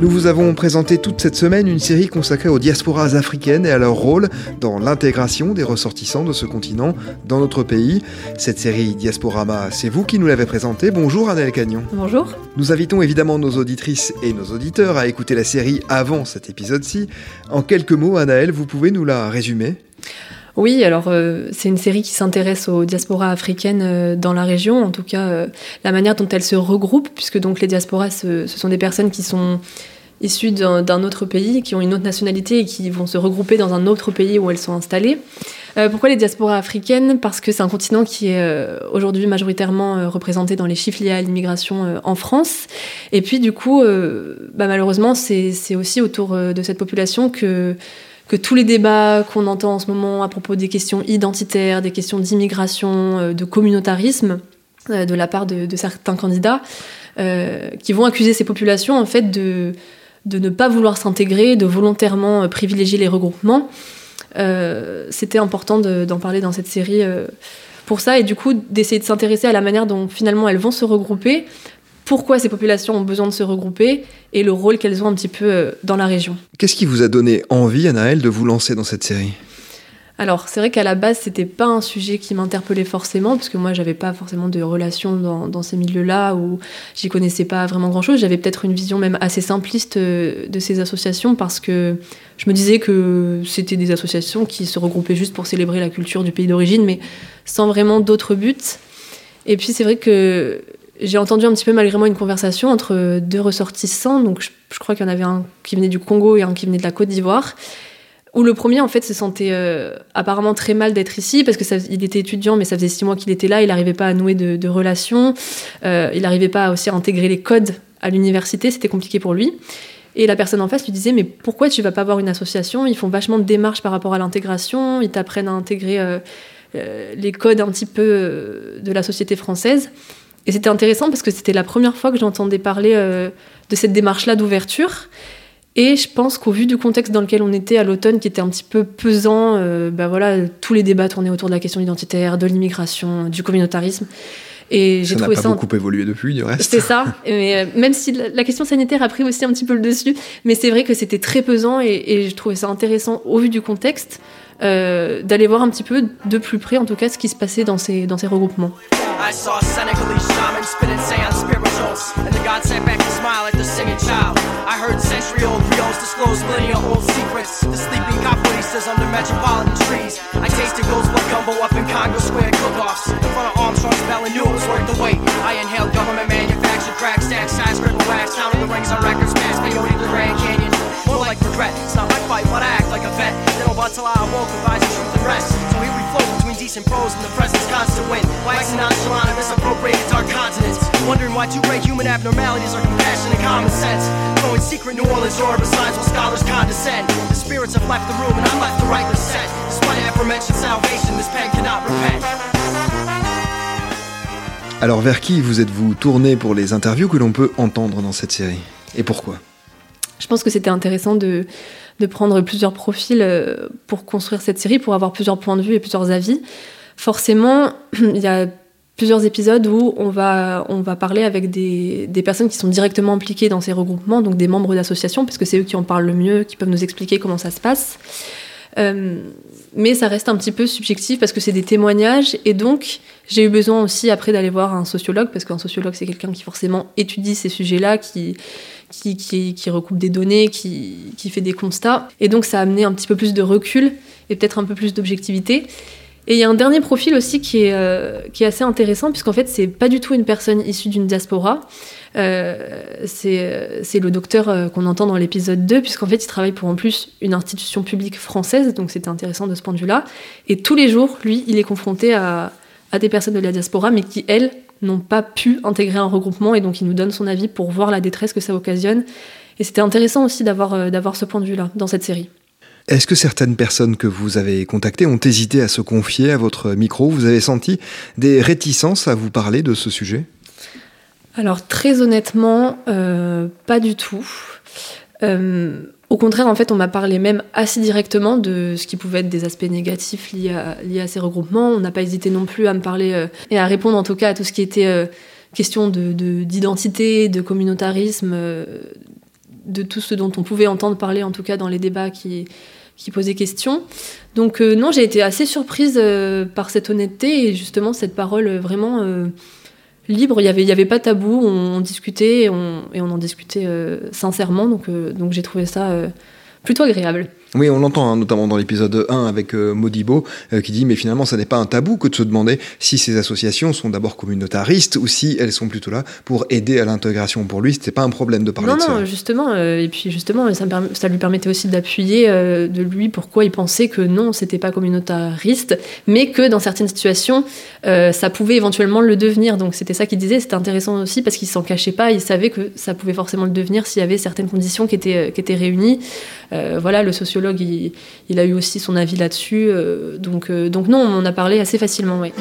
Nous vous avons présenté toute cette semaine une série consacrée aux diasporas africaines et à leur rôle dans l'intégration des ressortissants de ce continent dans notre pays. Cette série Diasporama, c'est vous qui nous l'avez présentée. Bonjour Annelle Cagnon. Bonjour. Nous invitons évidemment nos auditrices et nos auditeurs à écouter la série avant cet épisode-ci. En quelques mots, Anaël, vous pouvez nous la résumer? Oui, alors euh, c'est une série qui s'intéresse aux diasporas africaines euh, dans la région, en tout cas euh, la manière dont elles se regroupent, puisque donc les diasporas, ce, sont des personnes qui sont issues d'un autre pays, qui ont une autre nationalité et qui vont se regrouper dans un autre pays où elles sont installées. pourquoi les diasporas africaines? Parce que c'est un continent qui est aujourd'hui majoritairement représenté dans les chiffres liés à l'immigration en France. Et puis du coup, bah, malheureusement, c'est aussi autour de cette population que que tous les débats qu'on entend en ce moment à propos des questions identitaires, des questions d'immigration, euh, de communautarisme, euh, de la part de, certains candidats, euh, qui vont accuser ces populations en fait de, de ne pas vouloir s'intégrer, de volontairement privilégier les regroupements. C'était important d'en parler dans cette série pour ça et du coup d'essayer de s'intéresser à la manière dont finalement elles vont se regrouper pourquoi ces populations ont besoin de se regrouper et le rôle qu'elles ont un petit peu euh, dans la région. Qu'est-ce qui vous a donné envie, Anaël, de vous lancer dans cette série? Alors, c'est vrai qu'à la base, c'était pas un sujet qui m'interpellait forcément, parce que moi, j'avais pas forcément de relations dans, ces milieux-là, où j'y connaissais pas vraiment grand-chose. J'avais peut-être une vision même assez simpliste euh, de ces associations, parce que je me disais que c'était des associations qui se regroupaient juste pour célébrer la culture du pays d'origine, mais sans vraiment d'autres buts. Et puis, c'est vrai que j'ai entendu un petit peu malgré moi une conversation entre deux ressortissants. Donc je, crois qu'il y en avait un qui venait du Congo et un qui venait de la Côte d'Ivoire. Où le premier en fait se sentait euh, apparemment très mal d'être ici parce que il était étudiant mais ça faisait six mois qu'il était là, il n'arrivait pas à nouer de, relations, euh, il n'arrivait pas aussi à intégrer les codes à l'université, c'était compliqué pour lui. Et la personne en face lui disait mais pourquoi tu vas pas avoir une association? Ils font vachement de démarches par rapport à l'intégration, ils t'apprennent à intégrer euh, les codes un petit peu de la société française. Et c'était intéressant parce que c'était la première fois que j'entendais parler euh, de cette démarche-là d'ouverture. Et je pense qu'au vu du contexte dans lequel on était à l'automne, qui était un petit peu pesant, euh, bah voilà, tous les débats tournaient autour de la question identitaire, de l'immigration, du communautarisme. Et j'ai trouvé ça. Ça n'a pas beaucoup évolué depuis, du reste. C'est ça. Mais, euh, même si la, question sanitaire a pris aussi un petit peu le dessus, mais c'est vrai que c'était très pesant et, et, je trouvais ça intéressant au vu du contexte euh, d'aller voir un petit peu de plus près, en tout cas, ce qui se passait dans ces, dans ces regroupements. Alors vers qui vous êtes-vous tourné pour les interviews que l'on peut entendre dans cette série? Et pourquoi? Je pense que c'était intéressant de, de prendre plusieurs profils euh, pour construire cette série, pour avoir plusieurs points de vue et plusieurs avis. Forcément, il y a plusieurs épisodes où on va, on va parler avec des, des personnes qui sont directement impliquées dans ces regroupements, donc des membres d'associations, parce que c'est eux qui en parlent le mieux, qui peuvent nous expliquer comment ça se passe. Mais ça reste un petit peu subjectif parce que c'est des témoignages et donc j'ai eu besoin aussi après d'aller voir un sociologue parce qu'un sociologue c'est quelqu'un qui forcément étudie ces sujets-là, qui, qui, recoupe des données, qui, qui, fait des constats et donc ça a amené un petit peu plus de recul et peut-être un peu plus d'objectivité. Et il y a un dernier profil aussi qui est, euh, qui est assez intéressant puisqu'en fait c'est pas du tout une personne issue d'une diaspora. Euh, c'est le docteur euh, qu'on entend dans l'épisode 2, puisqu'en fait, il travaille pour en plus une institution publique française, donc c'était intéressant de ce point de vue-là. Et tous les jours, lui, il est confronté à, des personnes de la diaspora, mais qui, elles, n'ont pas pu intégrer un regroupement, et donc il nous donne son avis pour voir la détresse que ça occasionne. Et c'était intéressant aussi euh, d'avoir ce point de vue-là dans cette série. Est-ce que certaines personnes que vous avez contactées ont hésité à se confier à votre micro Vous avez senti des réticences à vous parler de ce sujet? Alors très honnêtement, euh, pas du tout. Euh, au contraire, en fait, on m'a parlé même assez directement de ce qui pouvait être des aspects négatifs liés à, ces regroupements. On n'a pas hésité non plus à me parler euh, et à répondre en tout cas à tout ce qui était question d'identité, de, de, communautarisme, de tout ce dont on pouvait entendre parler en tout cas dans les débats qui, qui posaient question. Donc non, j'ai été assez surprise par cette honnêteté et justement cette parole vraiment libre, il n'y avait, y avait pas tabou, on, discutait et on, et on en discutait euh, sincèrement, donc, euh, donc j'ai trouvé ça euh, plutôt agréable. Oui, on l'entend hein, notamment dans l'épisode 1 avec euh, Modibo euh, qui dit mais finalement ça n'est pas un tabou que de se demander si ces associations sont d'abord communautaristes ou si elles sont plutôt là pour aider à l'intégration. Pour lui, c'était pas un problème de parler de ça. Non, justement, euh, et puis justement, ça, ça, lui permettait aussi d'appuyer de lui pourquoi il pensait que non, c'était pas communautariste, mais que dans certaines situations, ça pouvait éventuellement le devenir. Donc c'était ça qu'il disait, c'était intéressant aussi parce qu'il s'en cachait pas, il savait que ça pouvait forcément le devenir s'il y avait certaines conditions qui étaient, qui étaient réunies. voilà, le sociologue il, a eu aussi son avis là-dessus. Euh, donc, euh, donc non, on a parlé assez facilement, oui.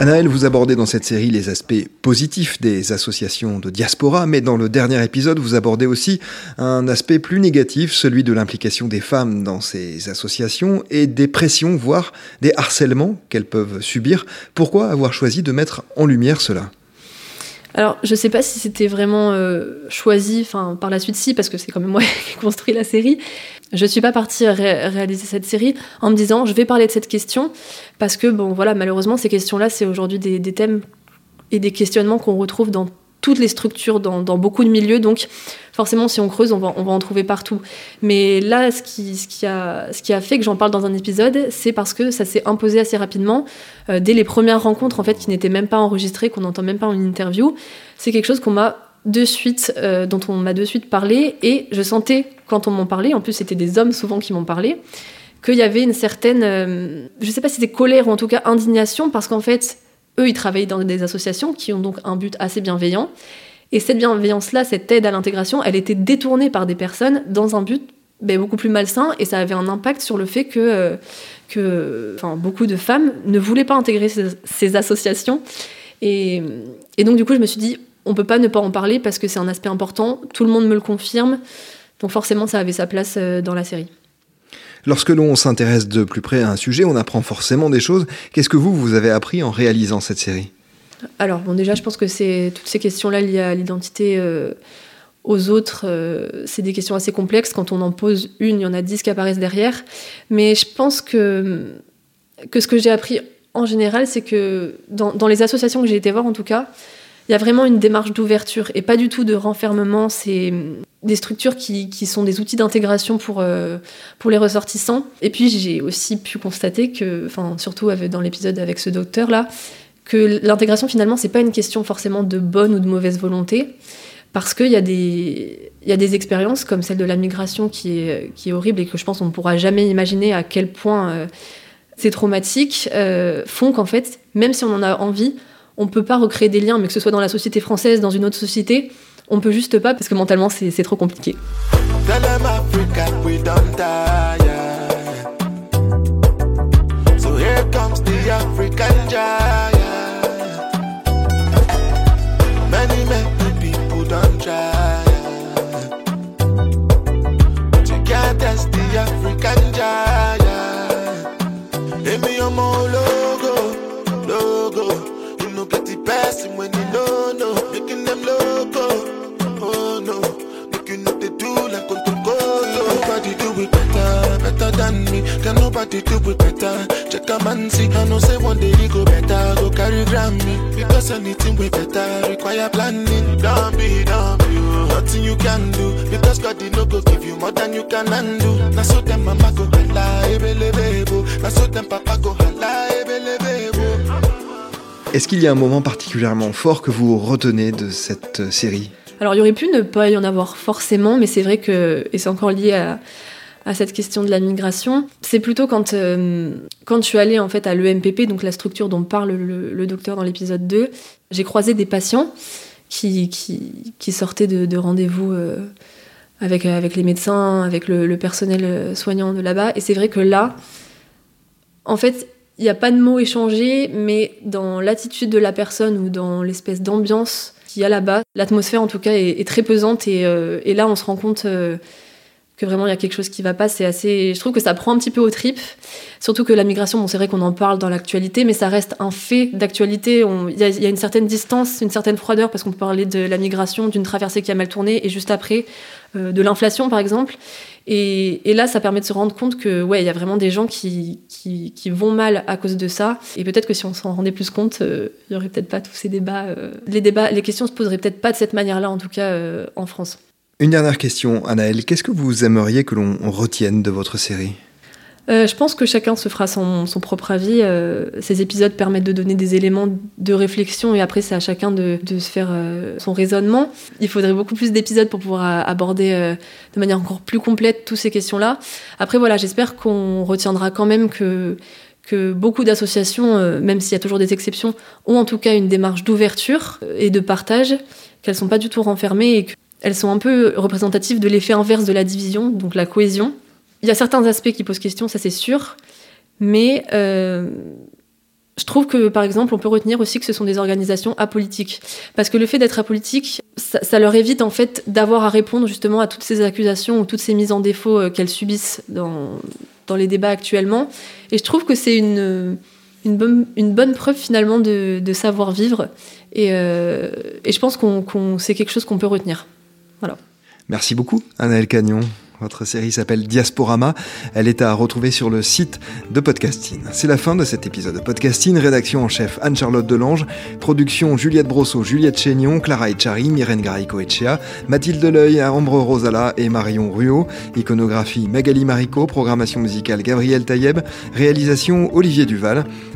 Anaël, vous abordez dans cette série les aspects positifs des associations de diaspora, mais dans le dernier épisode, vous abordez aussi un aspect plus négatif, celui de l'implication des femmes dans ces associations et des pressions, voire des harcèlements qu'elles peuvent subir. Pourquoi avoir choisi de mettre en lumière cela? Alors, je sais pas si c'était vraiment euh, choisi, enfin, par la suite, si, parce que c'est quand même moi qui ai construit la série. Je suis pas partie réaliser cette série en me disant, je vais parler de cette question, parce que, bon, voilà, malheureusement, ces questions-là, c'est aujourd'hui des, thèmes et des questionnements qu'on retrouve dans toutes les structures, dans, beaucoup de milieux. Donc, forcément, si on creuse, on va, en trouver partout. Mais là, ce qui, a, fait que j'en parle dans un épisode, c'est parce que ça s'est imposé assez rapidement. Euh, dès les premières rencontres, en fait, qui n'étaient même pas enregistrées, qu'on n'entend même pas en interview, c'est quelque chose qu'on m'a de suite, euh, dont on m'a de suite parlé. Et je sentais, quand on m'en parlait, en plus, c'était des hommes souvent qui m'ont parlé, qu'il y avait une certaine, euh, je sais pas si c'était colère ou en tout cas indignation, parce qu'en fait, eux, ils travaillent dans des associations qui ont donc un but assez bienveillant. Et cette bienveillance-là, cette aide à l'intégration, elle était détournée par des personnes dans un but ben, beaucoup plus malsain et ça avait un impact sur le fait que, euh, beaucoup de femmes ne voulaient pas intégrer ces, associations. Et, et, donc, du coup, je me suis dit, on peut pas ne pas en parler parce que c'est un aspect important, tout le monde me le confirme, donc forcément, ça avait sa place euh, dans la série. Lorsque l'on s'intéresse de plus près à un sujet, on apprend forcément des choses. Qu'est-ce que vous, vous avez appris en réalisant cette série? Alors, bon, déjà, je pense que toutes ces questions-là liées à l'identité euh, aux autres, euh, c'est des questions assez complexes. Quand on en pose une, il y en a dix qui apparaissent derrière. Mais je pense que, ce que j'ai appris en général, c'est que dans les associations que j'ai été voir, en tout cas, il y a vraiment une démarche d'ouverture et pas du tout de renfermement. C'est des structures qui, qui, sont des outils d'intégration pour, euh, pour les ressortissants. Et puis j'ai aussi pu constater que, enfin, surtout dans l'épisode avec ce docteur-là, que l'intégration finalement c'est pas une question forcément de bonne ou de mauvaise volonté, parce qu'il y a des y a des expériences comme celle de la migration qui est qui est horrible et que je pense on ne pourra jamais imaginer à quel point euh, c'est traumatique, euh, font qu'en fait même si on en a envie, on peut pas recréer des liens, mais que ce soit dans la société française, dans une autre société, on peut juste pas parce que mentalement c'est trop compliqué. Check a man see, I know say one day he go better. Go carry Grammy, because anything we better require planning. Don't be, don't be, nothing you can do. Because God did no go give you more than you can undo. Now so them mama go holla, ebelebebo. Now so them papa go holla, ebelebebo. Est-ce qu'il y a un moment particulièrement fort que vous retenez de cette série? Alors il y aurait pu ne pas y en avoir forcément, mais c'est vrai que, et c'est encore lié à, à cette question de la migration, c'est plutôt quand, euh, quand je suis allée en fait à l'EMPP, donc la structure dont parle le, docteur dans l'épisode 2, j'ai croisé des patients qui, qui, sortaient de, de rendez-vous euh, avec, avec les médecins, avec le, personnel soignant de là-bas. Et c'est vrai que là, en fait, il n'y a pas de mots échangés, mais dans l'attitude de la personne ou dans l'espèce d'ambiance qu'il y a là-bas, l'atmosphère en tout cas est, très pesante euh, et, là on se rend compte que vraiment il y a quelque chose qui va pas. C'est assez, je trouve que ça prend un petit peu au trip. Surtout que la migration, bon, c'est vrai qu'on en parle dans l'actualité, mais ça reste un fait d'actualité. Il y, a une certaine distance, une certaine froideur, parce qu'on peut parler de la migration, d'une traversée qui a mal tourné, et juste après, euh, de l'inflation, par exemple. Et, et, là, ça permet de se rendre compte que, ouais, il y a vraiment des gens qui, qui, qui vont mal à cause de ça. Et peut-être que si on s'en rendait plus compte, euh, il y aurait peut-être pas tous ces débats. Euh, les débats, les questions se poseraient peut-être pas de cette manière-là, en tout cas, en France. Une dernière question, Anaël. Qu'est-ce que vous aimeriez que l'on retienne de votre série? Euh, je pense que chacun se fera son, propre avis. Euh, ces épisodes permettent de donner des éléments de réflexion et après c'est à chacun de, se faire euh, son raisonnement. Il faudrait beaucoup plus d'épisodes pour pouvoir aborder de manière encore plus complète toutes ces questions-là. Après voilà, j'espère qu'on retiendra quand même que, que beaucoup d'associations, même s'il y a toujours des exceptions, ont en tout cas une démarche d'ouverture et de partage, qu'elles sont pas du tout renfermées et que elles sont un peu représentatives de l'effet inverse de la division, donc la cohésion. Il y a certains aspects qui posent question, ça c'est sûr, mais euh, je trouve que, par exemple, on peut retenir aussi que ce sont des organisations apolitiques. Parce que le fait d'être apolitique, ça, leur évite en fait d'avoir à répondre justement à toutes ces accusations ou toutes ces mises en défaut euh, qu'elles subissent dans, les débats actuellement. Et je trouve que c'est une, bonne, preuve finalement de, savoir-vivre. Et, euh, et, je pense qu'on c'est quelque chose qu'on peut retenir. Merci beaucoup, Anaël Cagnon. Votre série s'appelle Diasporama. Elle est à retrouver sur le site de Podcasting. C'est la fin de cet épisode de Podcasting. Rédaction en chef Anne-Charlotte Delange. Production Juliette Brosseau, Juliette Chénion, Clara Echari, Myrène Garico-Echea, Mathilde Leuil, Ambre Rosala et Marion Ruot. Iconographie Magali Marico. Programmation musicale Gabriel Taïeb. Réalisation Olivier Duval.